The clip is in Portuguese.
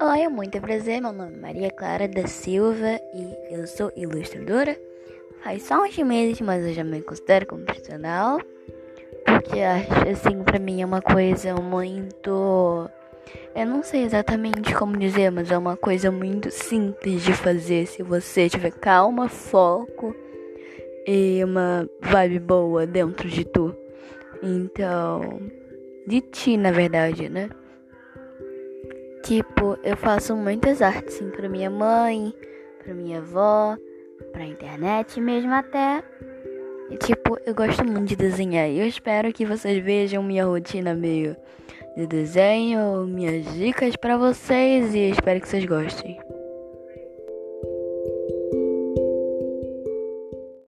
Oi, é muito prazer. Meu nome é Maria Clara da Silva e eu sou ilustradora. Faz só uns meses, mas eu já me considero como profissional. Porque acho assim, pra mim é uma coisa muito. Eu não sei exatamente como dizer, mas é uma coisa muito simples de fazer se você tiver calma, foco e uma vibe boa dentro de tu. Então, de ti, na verdade, né? Tipo, eu faço muitas artes, assim, pra minha mãe, pra minha avó, pra internet mesmo até. E, tipo, eu gosto muito de desenhar. E eu espero que vocês vejam minha rotina meio de desenho, minhas dicas para vocês e espero que vocês gostem.